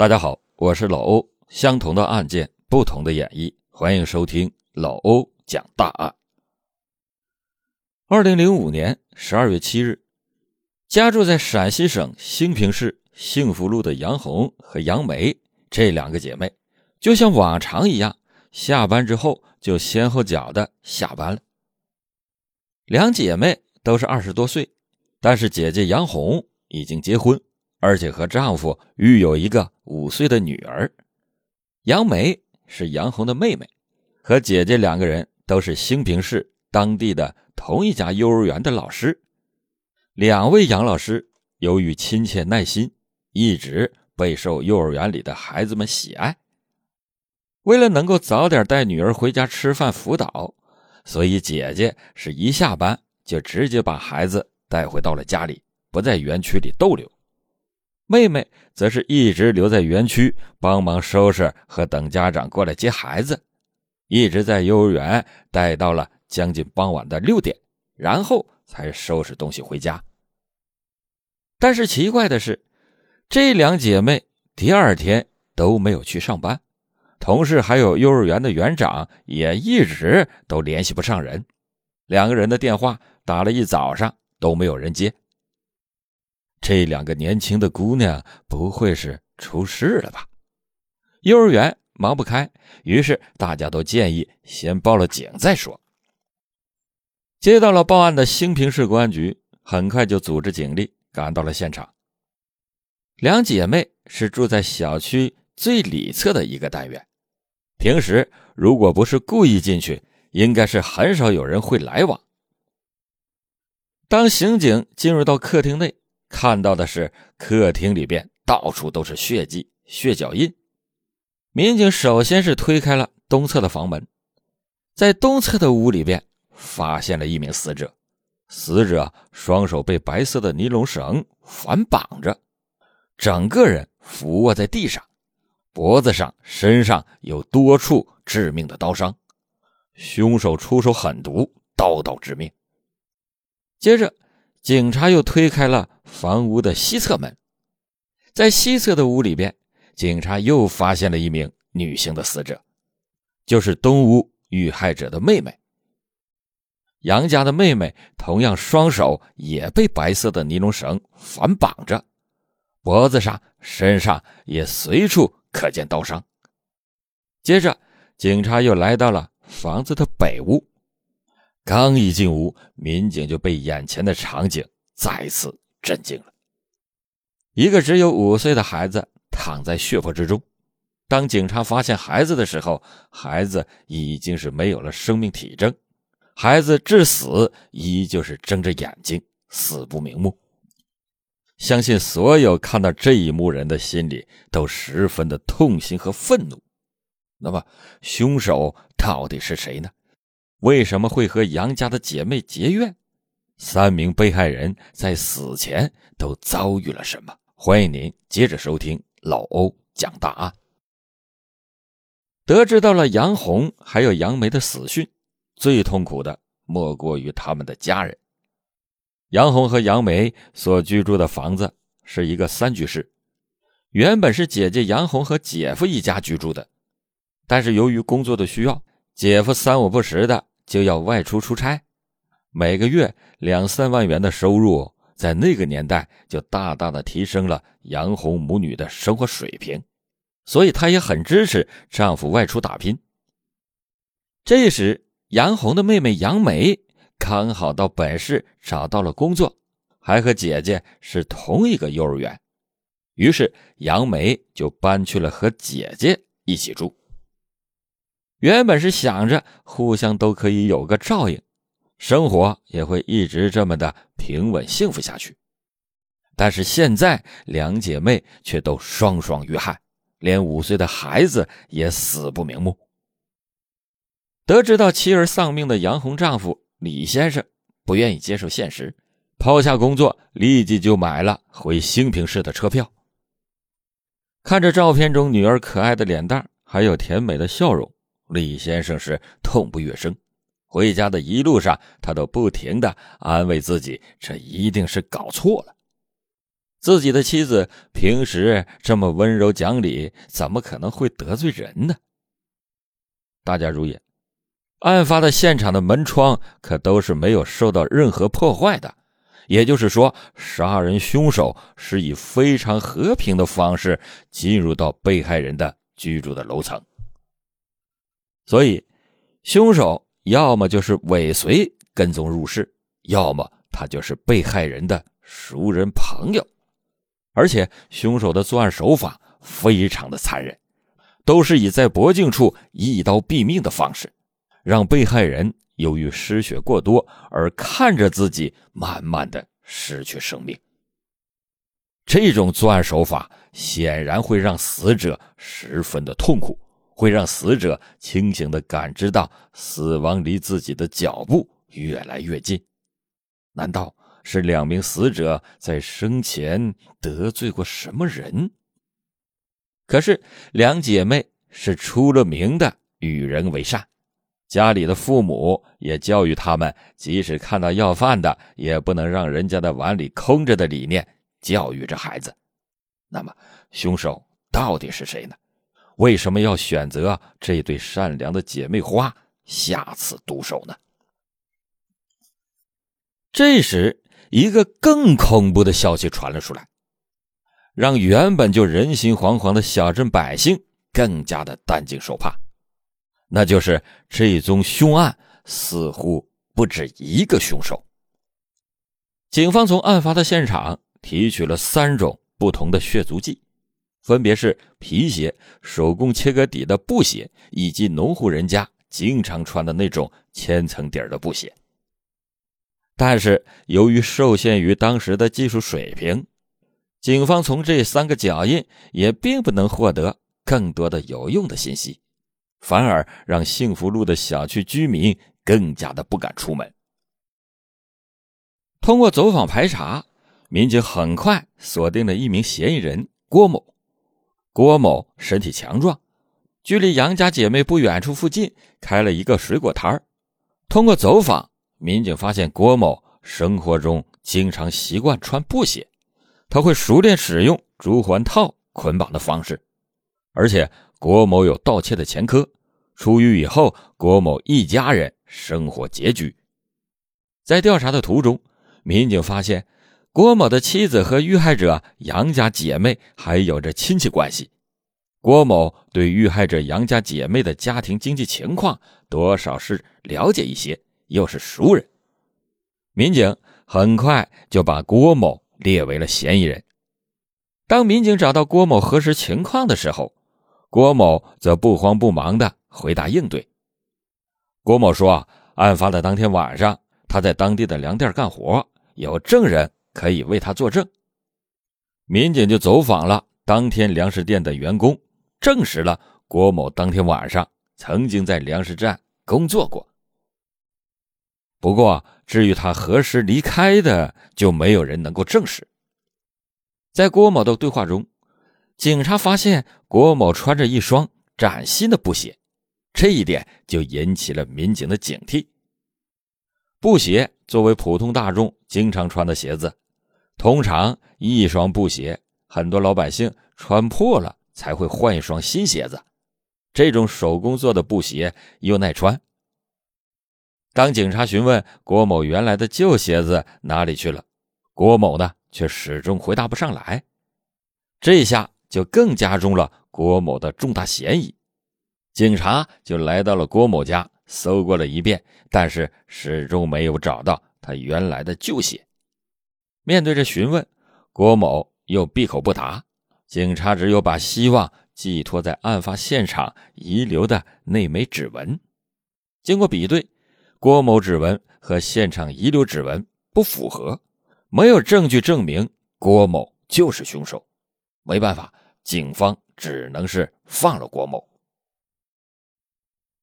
大家好，我是老欧。相同的案件，不同的演绎，欢迎收听老欧讲大案。二零零五年十二月七日，家住在陕西省兴平市幸福路的杨红和杨梅这两个姐妹，就像往常一样，下班之后就先后脚的下班了。两姐妹都是二十多岁，但是姐姐杨红已经结婚。而且和丈夫育有一个五岁的女儿，杨梅是杨红的妹妹，和姐姐两个人都是兴平市当地的同一家幼儿园的老师。两位杨老师由于亲切耐心，一直备受幼儿园里的孩子们喜爱。为了能够早点带女儿回家吃饭辅导，所以姐姐是一下班就直接把孩子带回到了家里，不在园区里逗留。妹妹则是一直留在园区帮忙收拾和等家长过来接孩子，一直在幼儿园待到了将近傍晚的六点，然后才收拾东西回家。但是奇怪的是，这两姐妹第二天都没有去上班，同事还有幼儿园的园长也一直都联系不上人，两个人的电话打了一早上都没有人接。这两个年轻的姑娘不会是出事了吧？幼儿园忙不开，于是大家都建议先报了警再说。接到了报案的兴平市公安局很快就组织警力赶到了现场。两姐妹是住在小区最里侧的一个单元，平时如果不是故意进去，应该是很少有人会来往。当刑警进入到客厅内。看到的是客厅里边到处都是血迹、血脚印。民警首先是推开了东侧的房门，在东侧的屋里边发现了一名死者，死者双手被白色的尼龙绳反绑着，整个人俯卧在地上，脖子上、身上有多处致命的刀伤，凶手出手狠毒，刀刀致命。接着。警察又推开了房屋的西侧门，在西侧的屋里边，警察又发现了一名女性的死者，就是东屋遇害者的妹妹。杨家的妹妹同样双手也被白色的尼龙绳反绑着，脖子上、身上也随处可见刀伤。接着，警察又来到了房子的北屋。刚一进屋，民警就被眼前的场景再次震惊了。一个只有五岁的孩子躺在血泊之中。当警察发现孩子的时候，孩子已经是没有了生命体征，孩子至死依旧是睁着眼睛，死不瞑目。相信所有看到这一幕人的心里都十分的痛心和愤怒。那么，凶手到底是谁呢？为什么会和杨家的姐妹结怨？三名被害人在死前都遭遇了什么？欢迎您接着收听老欧讲大案。得知到了杨红还有杨梅的死讯，最痛苦的莫过于他们的家人。杨红和杨梅所居住的房子是一个三居室，原本是姐姐杨红和姐夫一家居住的，但是由于工作的需要，姐夫三五不时的。就要外出出差，每个月两三万元的收入，在那个年代就大大的提升了杨红母女的生活水平，所以她也很支持丈夫外出打拼。这时，杨红的妹妹杨梅刚好到本市找到了工作，还和姐姐是同一个幼儿园，于是杨梅就搬去了和姐姐一起住。原本是想着互相都可以有个照应，生活也会一直这么的平稳幸福下去。但是现在两姐妹却都双双遇害，连五岁的孩子也死不瞑目。得知到妻儿丧命的杨红丈夫李先生不愿意接受现实，抛下工作，立即就买了回兴平市的车票。看着照片中女儿可爱的脸蛋，还有甜美的笑容。李先生是痛不欲生，回家的一路上，他都不停的安慰自己，这一定是搞错了。自己的妻子平时这么温柔讲理，怎么可能会得罪人呢？大家注意，案发的现场的门窗可都是没有受到任何破坏的，也就是说，杀人凶手是以非常和平的方式进入到被害人的居住的楼层。所以，凶手要么就是尾随跟踪入室，要么他就是被害人的熟人朋友。而且，凶手的作案手法非常的残忍，都是以在脖颈处一刀毙命的方式，让被害人由于失血过多而看着自己慢慢的失去生命。这种作案手法显然会让死者十分的痛苦。会让死者清醒地感知到死亡离自己的脚步越来越近。难道是两名死者在生前得罪过什么人？可是两姐妹是出了名的与人为善，家里的父母也教育他们，即使看到要饭的，也不能让人家的碗里空着的理念，教育着孩子。那么，凶手到底是谁呢？为什么要选择这对善良的姐妹花下此毒手呢？这时，一个更恐怖的消息传了出来，让原本就人心惶惶的小镇百姓更加的担惊受怕。那就是这宗凶案似乎不止一个凶手。警方从案发的现场提取了三种不同的血足迹。分别是皮鞋、手工切割底的布鞋，以及农户人家经常穿的那种千层底儿的布鞋。但是，由于受限于当时的技术水平，警方从这三个脚印也并不能获得更多的有用的信息，反而让幸福路的小区居民更加的不敢出门。通过走访排查，民警很快锁定了一名嫌疑人郭某。郭某身体强壮，距离杨家姐妹不远处附近开了一个水果摊通过走访，民警发现郭某生活中经常习惯穿布鞋，他会熟练使用竹环套捆绑的方式，而且郭某有盗窃的前科。出狱以后，郭某一家人生活拮据。在调查的途中，民警发现。郭某的妻子和遇害者杨家姐妹还有着亲戚关系，郭某对遇害者杨家姐妹的家庭经济情况多少是了解一些，又是熟人，民警很快就把郭某列为了嫌疑人。当民警找到郭某核实情况的时候，郭某则不慌不忙地回答应对。郭某说：“案发的当天晚上，他在当地的粮店干活，有证人。”可以为他作证，民警就走访了当天粮食店的员工，证实了郭某当天晚上曾经在粮食站工作过。不过，至于他何时离开的，就没有人能够证实。在郭某的对话中，警察发现郭某穿着一双崭新的布鞋，这一点就引起了民警的警惕。布鞋作为普通大众经常穿的鞋子。通常一双布鞋，很多老百姓穿破了才会换一双新鞋子。这种手工做的布鞋又耐穿。当警察询问郭某原来的旧鞋子哪里去了，郭某呢却始终回答不上来。这下就更加重了郭某的重大嫌疑。警察就来到了郭某家，搜过了一遍，但是始终没有找到他原来的旧鞋。面对着询问，郭某又闭口不答。警察只有把希望寄托在案发现场遗留的那枚指纹。经过比对，郭某指纹和现场遗留指纹不符合，没有证据证明郭某就是凶手。没办法，警方只能是放了郭某。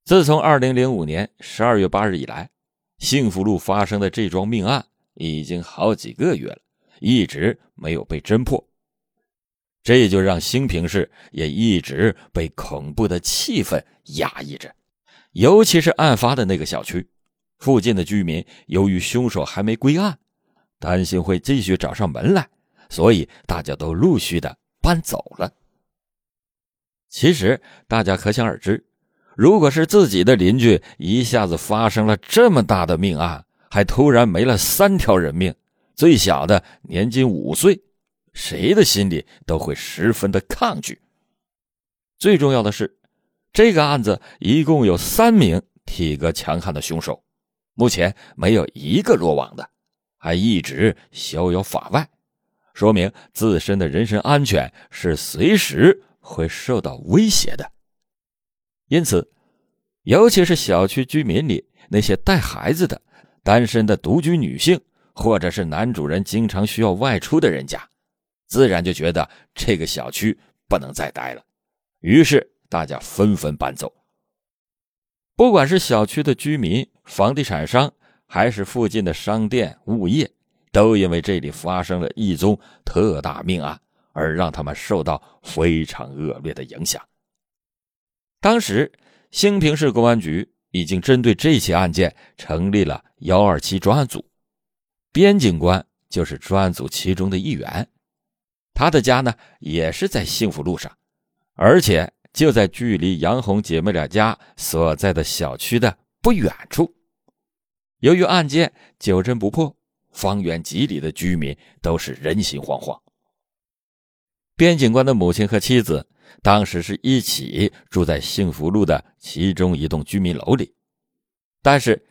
自从2005年12月8日以来，幸福路发生的这桩命案。已经好几个月了，一直没有被侦破，这就让兴平市也一直被恐怖的气氛压抑着。尤其是案发的那个小区附近的居民，由于凶手还没归案，担心会继续找上门来，所以大家都陆续的搬走了。其实大家可想而知，如果是自己的邻居一下子发生了这么大的命案，还突然没了三条人命，最小的年仅五岁，谁的心里都会十分的抗拒。最重要的是，这个案子一共有三名体格强悍的凶手，目前没有一个落网的，还一直逍遥法外，说明自身的人身安全是随时。会受到威胁的，因此，尤其是小区居民里那些带孩子的、单身的独居女性，或者是男主人经常需要外出的人家，自然就觉得这个小区不能再待了，于是大家纷纷搬走。不管是小区的居民、房地产商，还是附近的商店、物业，都因为这里发生了一宗特大命案。而让他们受到非常恶劣的影响。当时，兴平市公安局已经针对这起案件成立了幺二七专案组，边警官就是专案组其中的一员。他的家呢，也是在幸福路上，而且就在距离杨红姐妹俩家所在的小区的不远处。由于案件久侦不破，方圆几里的居民都是人心惶惶。边警官的母亲和妻子当时是一起住在幸福路的其中一栋居民楼里，但是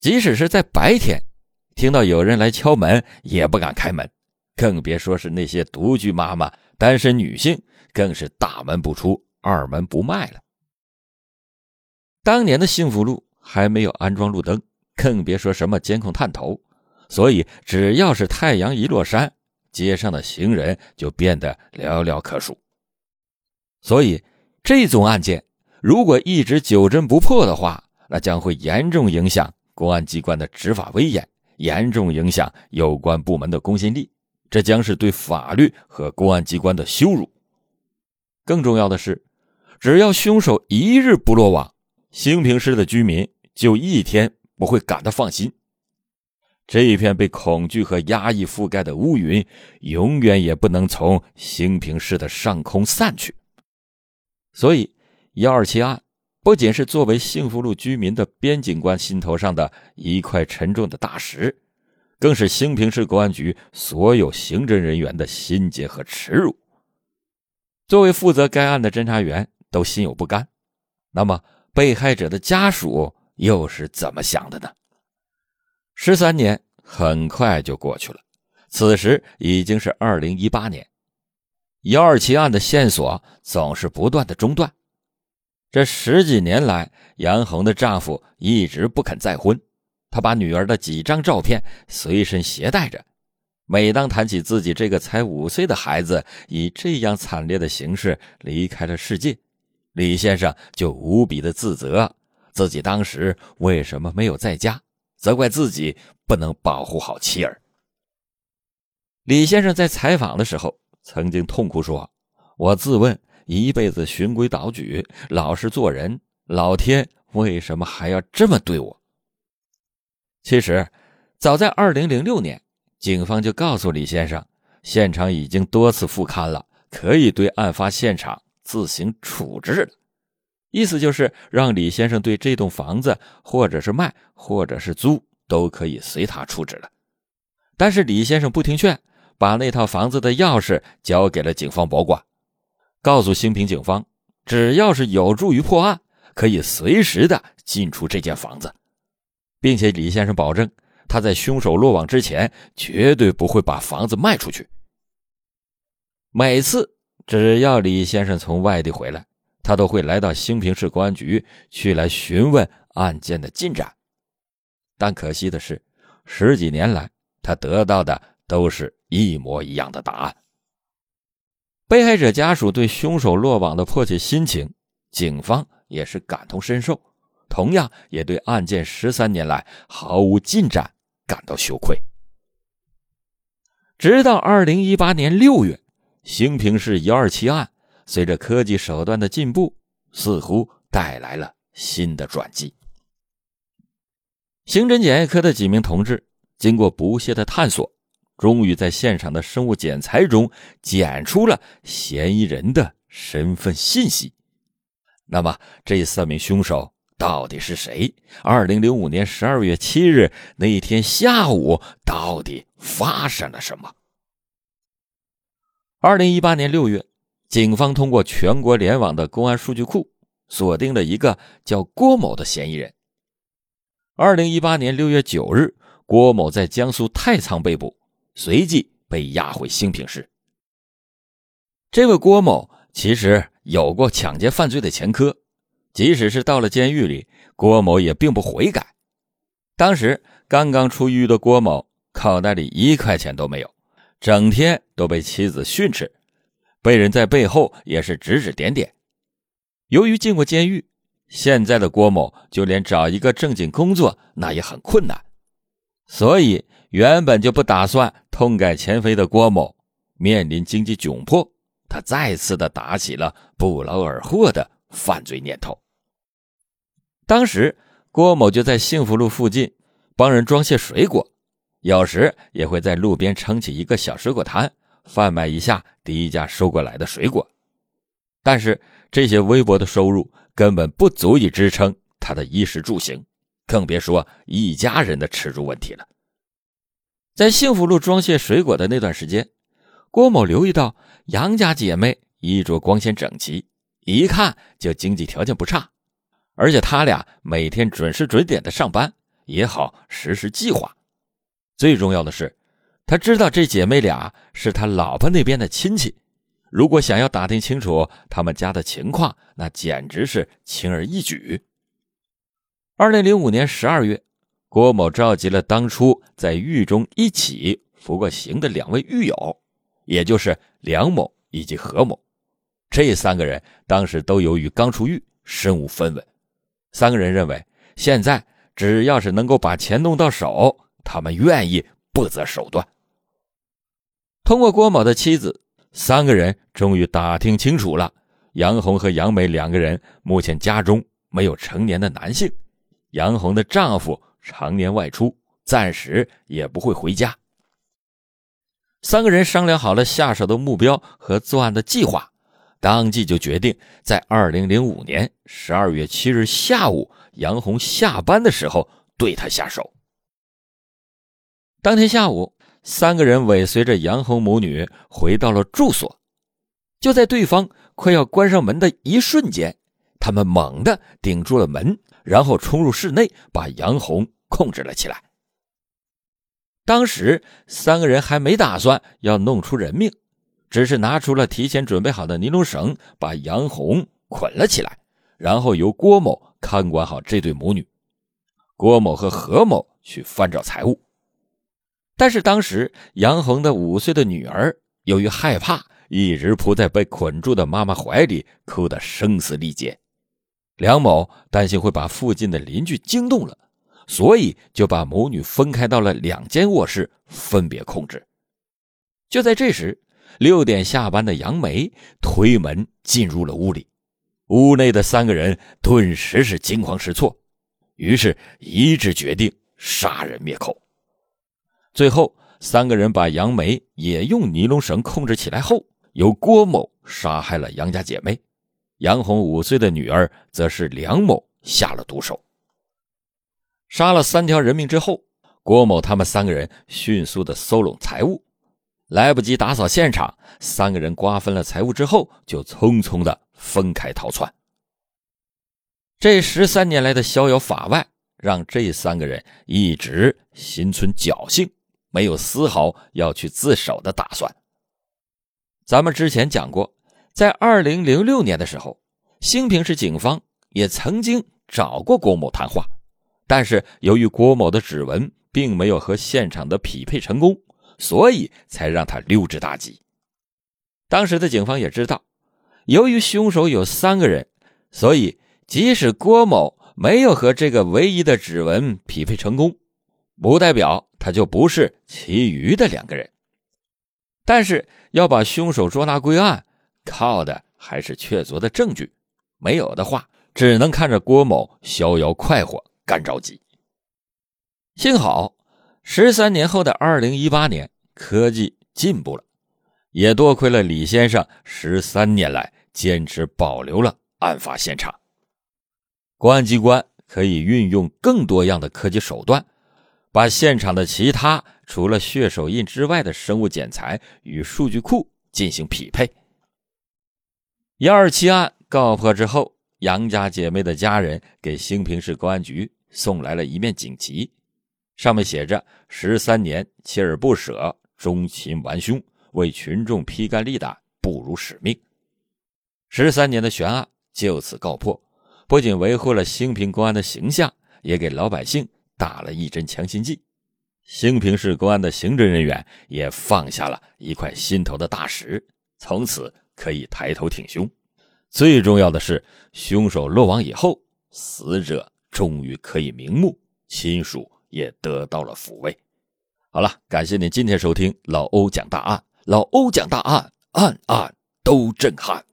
即使是在白天，听到有人来敲门也不敢开门，更别说是那些独居妈妈、单身女性，更是大门不出、二门不迈了。当年的幸福路还没有安装路灯，更别说什么监控探头，所以只要是太阳一落山。街上的行人就变得寥寥可数，所以这宗案件如果一直久侦不破的话，那将会严重影响公安机关的执法威严，严重影响有关部门的公信力，这将是对法律和公安机关的羞辱。更重要的是，只要凶手一日不落网，兴平市的居民就一天不会感到放心。这一片被恐惧和压抑覆盖的乌云，永远也不能从兴平市的上空散去。所以，幺二七案不仅是作为幸福路居民的边警官心头上的一块沉重的大石，更是兴平市公安局所有刑侦人员的心结和耻辱。作为负责该案的侦查员都心有不甘，那么被害者的家属又是怎么想的呢？十三年很快就过去了，此时已经是二零一八年。幺二七案的线索总是不断的中断。这十几年来，杨红的丈夫一直不肯再婚，他把女儿的几张照片随身携带着。每当谈起自己这个才五岁的孩子以这样惨烈的形式离开了世界，李先生就无比的自责，自己当时为什么没有在家。责怪自己不能保护好妻儿。李先生在采访的时候曾经痛哭说：“我自问一辈子循规蹈矩，老实做人，老天为什么还要这么对我？”其实，早在二零零六年，警方就告诉李先生，现场已经多次复勘了，可以对案发现场自行处置了。意思就是让李先生对这栋房子，或者是卖，或者是租，都可以随他处置了。但是李先生不听劝，把那套房子的钥匙交给了警方保管，告诉兴平警方，只要是有助于破案，可以随时的进出这间房子，并且李先生保证，他在凶手落网之前，绝对不会把房子卖出去。每次只要李先生从外地回来。他都会来到兴平市公安局去来询问案件的进展，但可惜的是，十几年来他得到的都是一模一样的答案。被害者家属对凶手落网的迫切心情，警方也是感同身受，同样也对案件十三年来毫无进展感到羞愧。直到二零一八年六月，兴平市幺二七案。随着科技手段的进步，似乎带来了新的转机。刑侦检验科的几名同志经过不懈的探索，终于在现场的生物检材中检出了嫌疑人的身份信息。那么，这三名凶手到底是谁？二零零五年十二月七日那一天下午，到底发生了什么？二零一八年六月，警方通过全国联网的公安数据库，锁定了一个叫郭某的嫌疑人。二零一八年六月九日，郭某在江苏太仓被捕。随即被押回兴平市。这位郭某其实有过抢劫犯罪的前科，即使是到了监狱里，郭某也并不悔改。当时刚刚出狱的郭某口袋里一块钱都没有，整天都被妻子训斥，被人在背后也是指指点点。由于进过监狱，现在的郭某就连找一个正经工作那也很困难，所以。原本就不打算痛改前非的郭某，面临经济窘迫，他再次的打起了不劳而获的犯罪念头。当时，郭某就在幸福路附近帮人装卸水果，有时也会在路边撑起一个小水果摊，贩卖一下低价收过来的水果。但是，这些微薄的收入根本不足以支撑他的衣食住行，更别说一家人的吃住问题了。在幸福路装卸水果的那段时间，郭某留意到杨家姐妹衣着光鲜整齐，一看就经济条件不差，而且他俩每天准时准点的上班，也好实施计划。最重要的是，他知道这姐妹俩是他老婆那边的亲戚，如果想要打听清楚他们家的情况，那简直是轻而易举。二零零五年十二月。郭某召集了当初在狱中一起服过刑的两位狱友，也就是梁某以及何某。这三个人当时都由于刚出狱，身无分文。三个人认为，现在只要是能够把钱弄到手，他们愿意不择手段。通过郭某的妻子，三个人终于打听清楚了：杨红和杨梅两个人目前家中没有成年的男性，杨红的丈夫。常年外出，暂时也不会回家。三个人商量好了下手的目标和作案的计划，当即就决定在二零零五年十二月七日下午，杨红下班的时候对他下手。当天下午，三个人尾随着杨红母女回到了住所。就在对方快要关上门的一瞬间，他们猛地顶住了门。然后冲入室内，把杨红控制了起来。当时三个人还没打算要弄出人命，只是拿出了提前准备好的尼龙绳，把杨红捆了起来，然后由郭某看管好这对母女，郭某和何某去翻找财物。但是当时杨红的五岁的女儿由于害怕，一直扑在被捆住的妈妈怀里，哭得声嘶力竭。梁某担心会把附近的邻居惊动了，所以就把母女分开到了两间卧室，分别控制。就在这时，六点下班的杨梅推门进入了屋里，屋内的三个人顿时是惊慌失措，于是一致决定杀人灭口。最后，三个人把杨梅也用尼龙绳控制起来后，由郭某杀害了杨家姐妹。杨红五岁的女儿则是梁某下了毒手，杀了三条人命之后，郭某他们三个人迅速的搜拢财物，来不及打扫现场，三个人瓜分了财物之后，就匆匆的分开逃窜。这十三年来的逍遥法外，让这三个人一直心存侥幸，没有丝毫要去自首的打算。咱们之前讲过。在二零零六年的时候，兴平市警方也曾经找过郭某谈话，但是由于郭某的指纹并没有和现场的匹配成功，所以才让他溜之大吉。当时的警方也知道，由于凶手有三个人，所以即使郭某没有和这个唯一的指纹匹配成功，不代表他就不是其余的两个人。但是要把凶手捉拿归案。靠的还是确凿的证据，没有的话，只能看着郭某逍遥快活，干着急。幸好，十三年后的二零一八年，科技进步了，也多亏了李先生十三年来坚持保留了案发现场。公安机关可以运用更多样的科技手段，把现场的其他除了血手印之外的生物检材与数据库进行匹配。幺二七案告破之后，杨家姐妹的家人给兴平市公安局送来了一面锦旗，上面写着“十三年锲而不舍，忠勤完凶，为群众披肝沥胆，不辱使命”。十三年的悬案就此告破，不仅维护了兴平公安的形象，也给老百姓打了一针强心剂。兴平市公安的刑侦人员也放下了一块心头的大石，从此。可以抬头挺胸，最重要的是，凶手落网以后，死者终于可以瞑目，亲属也得到了抚慰。好了，感谢您今天收听老欧讲大案，老欧讲大案，案案都震撼。